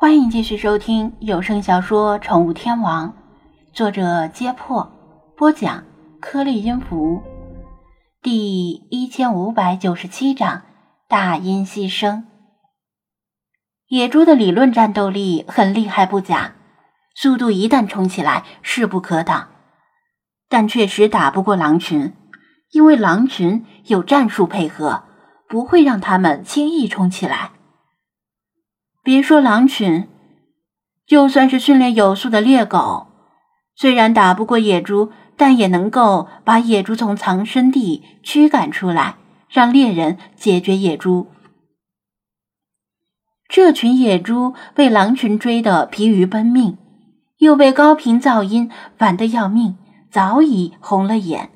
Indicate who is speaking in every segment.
Speaker 1: 欢迎继续收听有声小说《宠物天王》，作者：揭破，播讲：颗粒音符，第一千五百九十七章：大音牺牲。野猪的理论战斗力很厉害不假，速度一旦冲起来势不可挡，但确实打不过狼群，因为狼群有战术配合，不会让他们轻易冲起来。别说狼群，就算是训练有素的猎狗，虽然打不过野猪，但也能够把野猪从藏身地驱赶出来，让猎人解决野猪。这群野猪被狼群追得疲于奔命，又被高频噪音烦得要命，早已红了眼，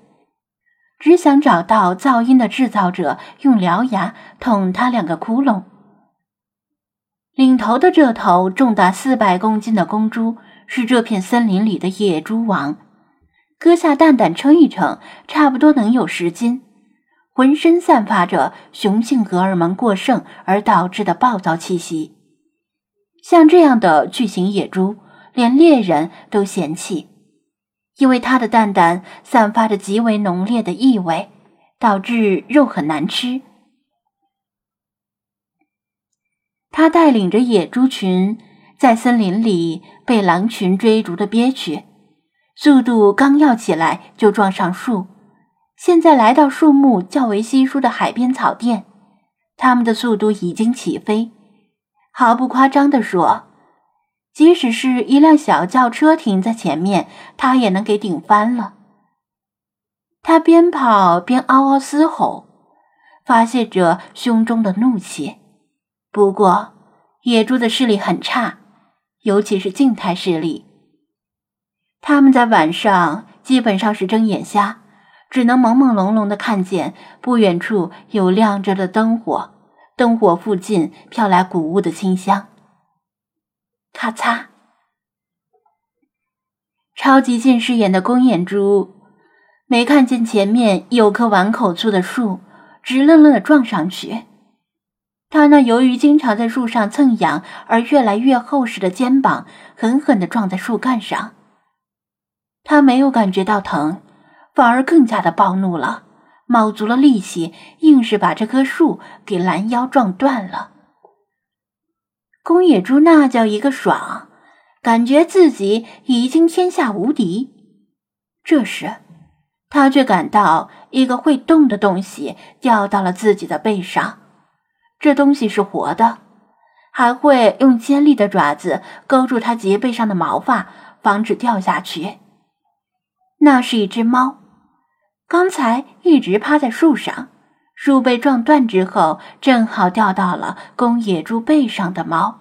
Speaker 1: 只想找到噪音的制造者，用獠牙捅他两个窟窿。领头的这头重达四百公斤的公猪是这片森林里的野猪王，割下蛋蛋称一称，差不多能有十斤，浑身散发着雄性荷尔蒙过剩而导致的暴躁气息。像这样的巨型野猪，连猎人都嫌弃，因为它的蛋蛋散发着极为浓烈的异味，导致肉很难吃。他带领着野猪群在森林里被狼群追逐的憋屈，速度刚要起来就撞上树。现在来到树木较为稀疏的海边草甸，他们的速度已经起飞。毫不夸张地说，即使是一辆小轿车停在前面，他也能给顶翻了。他边跑边嗷嗷嘶吼，发泄着胸中的怒气。不过，野猪的视力很差，尤其是静态视力。他们在晚上基本上是睁眼瞎，只能朦朦胧胧的看见不远处有亮着的灯火，灯火附近飘来谷物的清香。咔嚓！超级近视眼的公眼猪没看见前面有棵碗口粗的树，直愣愣的撞上去。他那由于经常在树上蹭痒而越来越厚实的肩膀，狠狠地撞在树干上。他没有感觉到疼，反而更加的暴怒了，卯足了力气，硬是把这棵树给拦腰撞断了。公野猪那叫一个爽，感觉自己已经天下无敌。这时，他却感到一个会动的东西掉到了自己的背上。这东西是活的，还会用尖利的爪子勾住它脊背上的毛发，防止掉下去。那是一只猫，刚才一直趴在树上，树被撞断之后，正好掉到了公野猪背上的猫。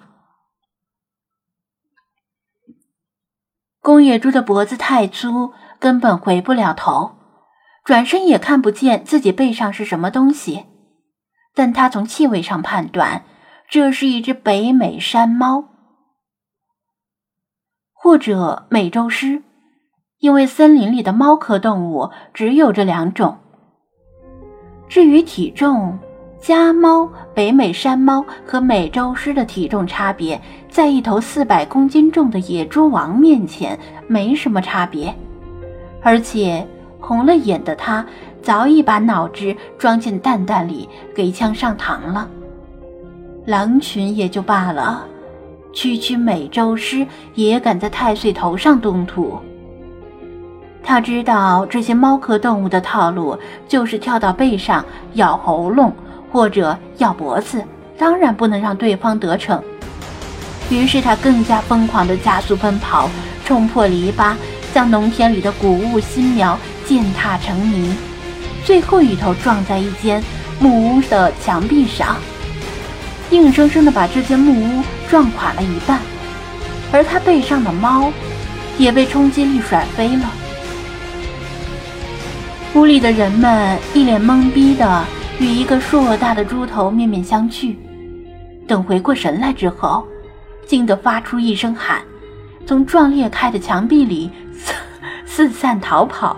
Speaker 1: 公野猪的脖子太粗，根本回不了头，转身也看不见自己背上是什么东西。但他从气味上判断，这是一只北美山猫，或者美洲狮，因为森林里的猫科动物只有这两种。至于体重，家猫、北美山猫和美洲狮的体重差别，在一头四百公斤重的野猪王面前没什么差别，而且红了眼的他。早已把脑汁装进蛋蛋里，给呛上膛了。狼群也就罢了，区区美洲狮也敢在太岁头上动土。他知道这些猫科动物的套路，就是跳到背上咬喉咙或者咬脖子，当然不能让对方得逞。于是他更加疯狂地加速奔跑，冲破篱笆，将农田里的谷物新苗践踏成泥。最后一头撞在一间木屋的墙壁上，硬生生的把这间木屋撞垮了一半，而他背上的猫也被冲击力甩飞了。屋里的人们一脸懵逼的与一个硕大的猪头面面相觑，等回过神来之后，惊得发出一声喊，从撞裂开的墙壁里四四散逃跑，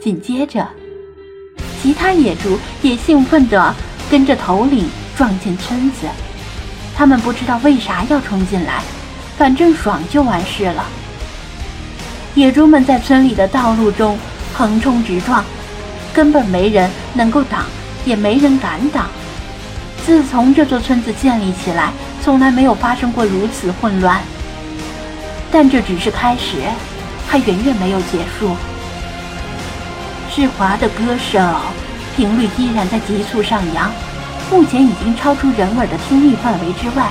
Speaker 1: 紧接着。其他野猪也兴奋地跟着头领撞进村子，他们不知道为啥要冲进来，反正爽就完事了。野猪们在村里的道路中横冲直撞，根本没人能够挡，也没人敢挡。自从这座村子建立起来，从来没有发生过如此混乱。但这只是开始，还远远没有结束。志华的歌声频率依然在急速上扬，目前已经超出人耳的听力范围之外。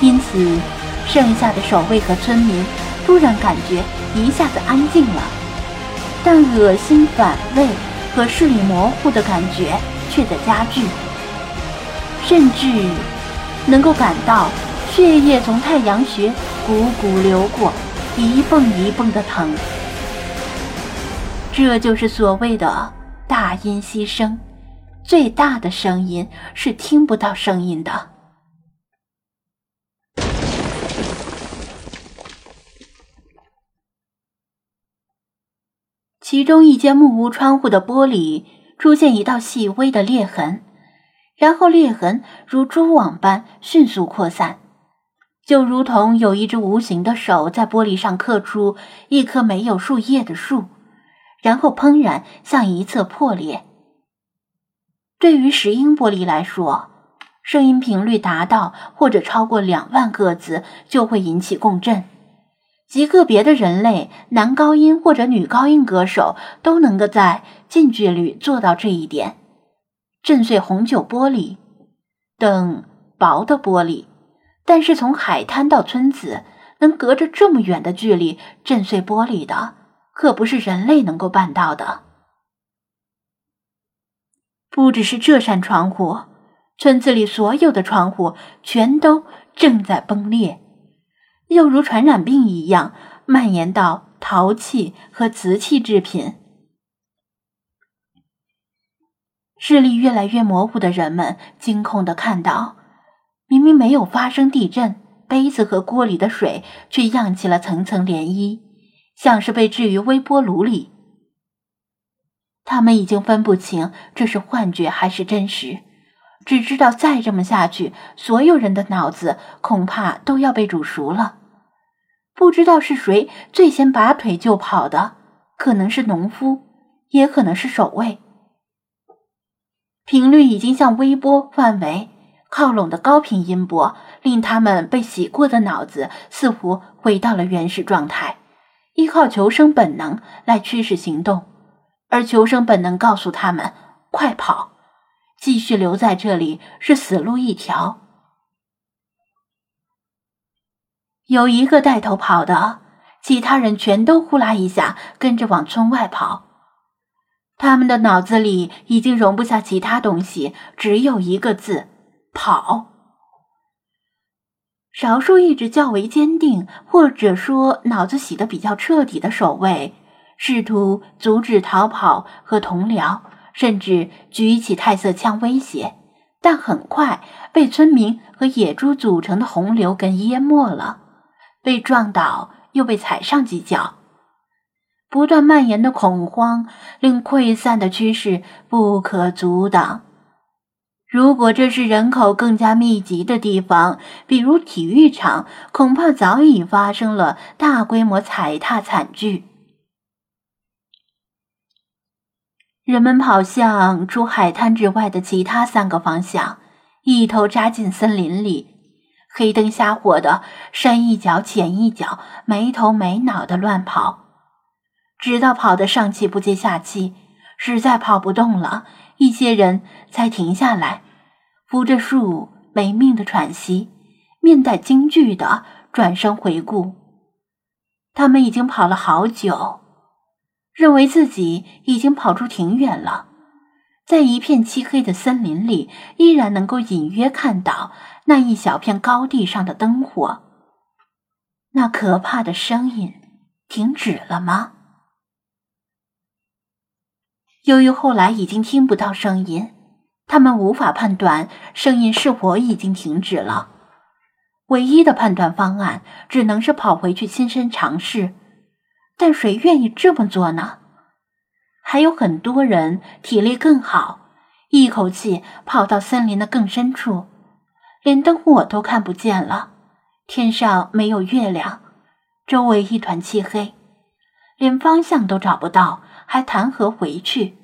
Speaker 1: 因此，剩下的守卫和村民突然感觉一下子安静了，但恶心、反胃和视力模糊的感觉却在加剧。甚至能够感到血液从太阳穴汩汩流过，一蹦一蹦的疼。这就是所谓的大音希声，最大的声音是听不到声音的。其中一间木屋窗户的玻璃出现一道细微的裂痕。然后裂痕如蛛网般迅速扩散，就如同有一只无形的手在玻璃上刻出一棵没有树叶的树，然后砰然向一侧破裂。对于石英玻璃来说，声音频率达到或者超过两万个兹就会引起共振，极个别的人类男高音或者女高音歌手都能够在近距离做到这一点。震碎红酒玻璃等薄的玻璃，但是从海滩到村子，能隔着这么远的距离震碎玻璃的，可不是人类能够办到的。不只是这扇窗户，村子里所有的窗户全都正在崩裂，又如传染病一样蔓延到陶器和瓷器制品。视力越来越模糊的人们惊恐地看到，明明没有发生地震，杯子和锅里的水却漾起了层层涟漪，像是被置于微波炉里。他们已经分不清这是幻觉还是真实，只知道再这么下去，所有人的脑子恐怕都要被煮熟了。不知道是谁最先拔腿就跑的，可能是农夫，也可能是守卫。频率已经向微波范围靠拢的高频音波，令他们被洗过的脑子似乎回到了原始状态，依靠求生本能来驱使行动，而求生本能告诉他们：快跑！继续留在这里是死路一条。有一个带头跑的，其他人全都呼啦一下跟着往村外跑。他们的脑子里已经容不下其他东西，只有一个字：跑。少数意志较为坚定，或者说脑子洗得比较彻底的守卫，试图阻止逃跑和同僚，甚至举起太色枪威胁，但很快被村民和野猪组成的洪流给淹没了，被撞倒又被踩上几脚。不断蔓延的恐慌令溃散的趋势不可阻挡。如果这是人口更加密集的地方，比如体育场，恐怕早已发生了大规模踩踏惨剧。人们跑向除海滩之外的其他三个方向，一头扎进森林里，黑灯瞎火的，深一脚浅一脚，没头没脑的乱跑。直到跑得上气不接下气，实在跑不动了，一些人才停下来，扶着树没命的喘息，面带惊惧的转身回顾。他们已经跑了好久，认为自己已经跑出挺远了，在一片漆黑的森林里，依然能够隐约看到那一小片高地上的灯火。那可怕的声音停止了吗？由于后来已经听不到声音，他们无法判断声音是否已经停止了。唯一的判断方案只能是跑回去亲身尝试，但谁愿意这么做呢？还有很多人体力更好，一口气跑到森林的更深处，连灯火都看不见了，天上没有月亮，周围一团漆黑，连方向都找不到，还谈何回去？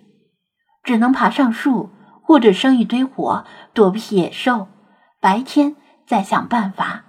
Speaker 1: 只能爬上树，或者生一堆火，躲避野兽。白天再想办法。